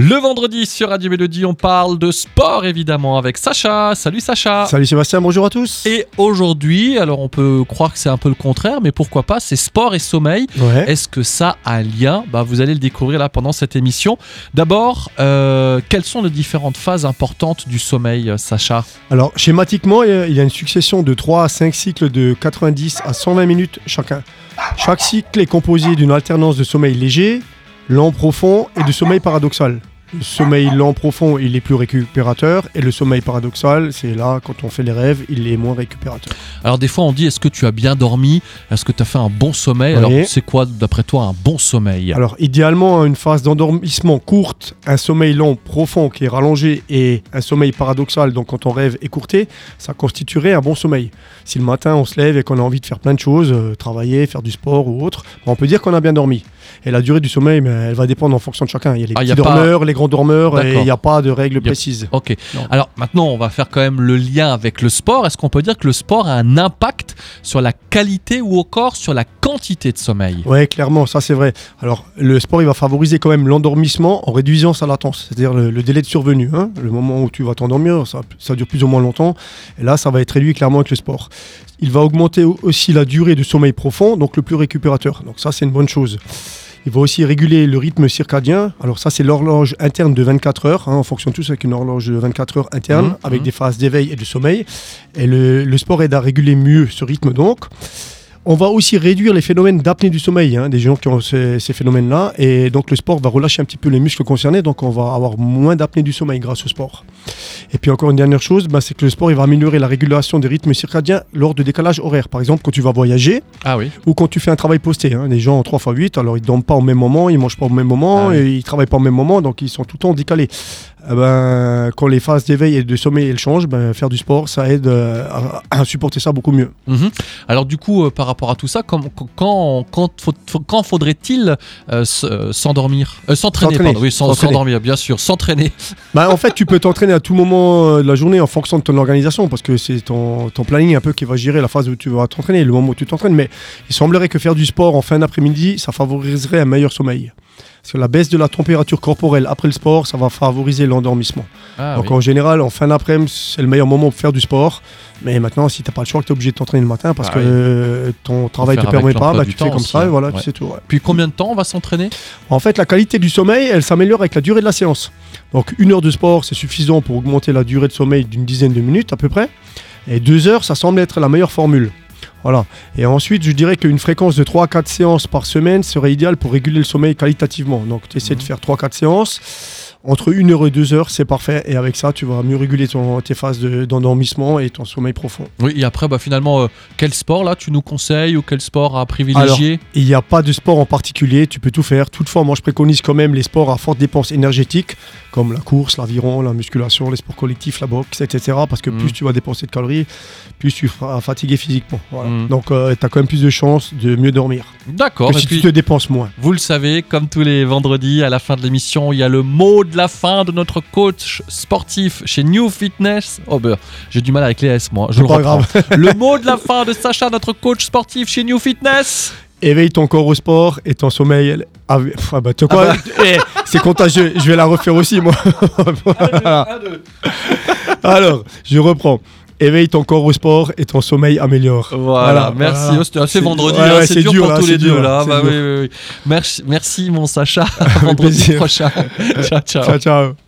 Le vendredi sur Radio Mélodie, on parle de sport évidemment avec Sacha. Salut Sacha. Salut Sébastien, bonjour à tous. Et aujourd'hui, alors on peut croire que c'est un peu le contraire, mais pourquoi pas, c'est sport et sommeil. Ouais. Est-ce que ça a un lien? Bah, Vous allez le découvrir là pendant cette émission. D'abord, euh, quelles sont les différentes phases importantes du sommeil, Sacha? Alors, schématiquement, il y a- il y a une succession de 3 à 5 cycles de 90 à 120 minutes chacun. Chaque cycle est composé d'une alternance de sommeil léger, lent profond et de sommeil paradoxal. Le sommeil lent profond, il est plus récupérateur, et le sommeil paradoxal, c'est là, quand on fait les rêves, il est moins récupérateur. Alors des fois on dit est-ce que tu as bien dormi? Est-ce que tu as fait un bon sommeil? Oui. Alors c'est quoi d'après toi un bon sommeil? Alors, idéalement, une phase d'endormissement courte, un sommeil long profond qui est rallongé et un sommeil paradoxal, donc quand on rêve écourté, ça constituerait un bon sommeil. Si le matin on se lève et qu'on a envie de faire plein de choses, euh, travailler, faire du sport ou autre, on peut dire qu'on a bien dormi. Et la durée du sommeil, mais elle va dépendre en fonction de chacun. Il y a les Ah, il y petits a pas- dormeurs, les grands dormeurs, et il n'y a pas de règles a- précises. Ok. Non. Alors maintenant, on va faire quand même le lien avec le sport. Est-ce qu'on peut dire que le sport a un impact sur la qualité ou encore sur la quantité de sommeil? Ouais, clairement, ça c'est vrai. Alors, le sport, il va favoriser quand même l'endormissement en réduisant sa latence, c'est-à-dire le, le délai de survenue. hein. Le moment où tu vas t'endormir, ça, ça dure plus ou moins longtemps. Et là, ça va être réduit clairement avec le sport. Il va augmenter au- aussi la durée de sommeil profond, donc le plus récupérateur. Donc ça, c'est une bonne chose. Il va aussi réguler le rythme circadien. Alors ça, c'est l'horloge interne de 24 heures. hein. On fonctionne tous avec une horloge de 24 heures interne, Mhm, avec mhm. des phases d'éveil et de sommeil. Et le, le sport aide à réguler mieux ce rythme donc. On va aussi réduire les phénomènes d'apnée du sommeil, hein, des gens qui ont ces, ces phénomènes-là. Et donc le sport va relâcher un petit peu les muscles concernés, donc on va avoir moins d'apnée du sommeil grâce au sport. Et puis encore une dernière chose, bah, c'est que le sport il va améliorer la régulation des rythmes circadiens lors de décalage horaire. Par exemple, quand tu vas voyager Ah oui. ou quand tu fais un travail posté. hein. Les gens en 3 x 8, alors ils ne dorment pas au même moment, ils mangent pas au même moment, Ah oui. et ils travaillent pas au même moment, donc ils sont tout le temps décalés. Eh ben, quand les phases d'éveil et de sommeil elles changent, ben, faire du sport, ça aide euh, à, à supporter ça beaucoup mieux. Mhm. Alors du coup, euh, par rapport à tout ça, quand, faudrait-il euh, s'endormir? S'entraîner. Oui, s'endormir, bien sûr. S'entraîner. Bah, en fait, tu peux t'entraîner à tout moment euh, la journée en fonction de ton organisation, parce que c'est ton planning un peu qui va gérer la phase où tu vas t'entraîner, le moment où tu t'entraînes. Mais il semblerait que faire du sport en fin d'après-midi, ça favoriserait un meilleur sommeil. Parce que la baisse de la température corporelle après le sport, ça va favoriser l'endormissement. Ah, Donc oui. en général, en fin d'après-midi, c'est le meilleur moment pour faire du sport. Mais maintenant, si t'as pas le choix, tu es obligé de t'entraîner le matin parce Ah que oui. ton travail faire te permet pas, bah, tu fais comme aussi, ça et hein. voilà, Ouais. tu sais tout. ouais. Puis combien de temps on va s'entraîner? En fait, la qualité du sommeil, elle s'améliore avec la durée de la séance. Donc, une heure de sport, c'est suffisant pour augmenter la durée de sommeil d'une dizaine de minutes à peu près. Et deux heures, ça semble être la meilleure formule. Voilà. Et ensuite, je dirais qu'une fréquence de 3 à 4 séances par semaine serait idéale pour réguler le sommeil qualitativement. Donc, tu essaies de faire 3 à 4 séances. Entre 1 heure et 2 heures, c'est parfait. Et avec ça, tu vas mieux réguler ton- tes phases de- d'endormissement et ton sommeil profond. Oui, et après, bah, finalement, euh, quel sport là tu nous conseilles ou quel sport à privilégier Il n'y a pas de sport en particulier, tu peux tout faire. Toutefois, moi je préconise quand même les sports à forte dépense énergétique, comme la course, l'aviron, la musculation, les sports collectifs, la boxe, etc. Parce que Mm. plus tu vas dépenser de calories, plus tu seras fatigué physiquement. Voilà. Mm. Donc tu as quand même plus de chances de mieux dormir D'accord. si puis, tu te dépenses moins. Vous le savez, comme tous les vendredis, à la fin de l'émission, il y a le mot de la fin de notre coach sportif chez New Fitness. Oh ben, j'ai du mal avec les S, moi. Je le pas reprends. grave. le mot de la fin de Sacha, notre coach sportif chez New Fitness. Éveille ton corps au sport et ton sommeil. Ah. Ah bah, sais quoi Eh, C'est contagieux, je vais la refaire aussi moi. Voilà. Alors, je reprends. Éveille ton corps au sport et ton sommeil améliore. Voilà, merci. voilà. Oh, C'était assez C'est- vendredi, ouais, hein, c'est c'est dur, dur, pour là, tous c'est les deux là. c'est Bah dur. oui, oui, oui. Merci, merci mon Sacha. Vendredi plaisir. prochain. ciao, ciao. Ciao, ciao.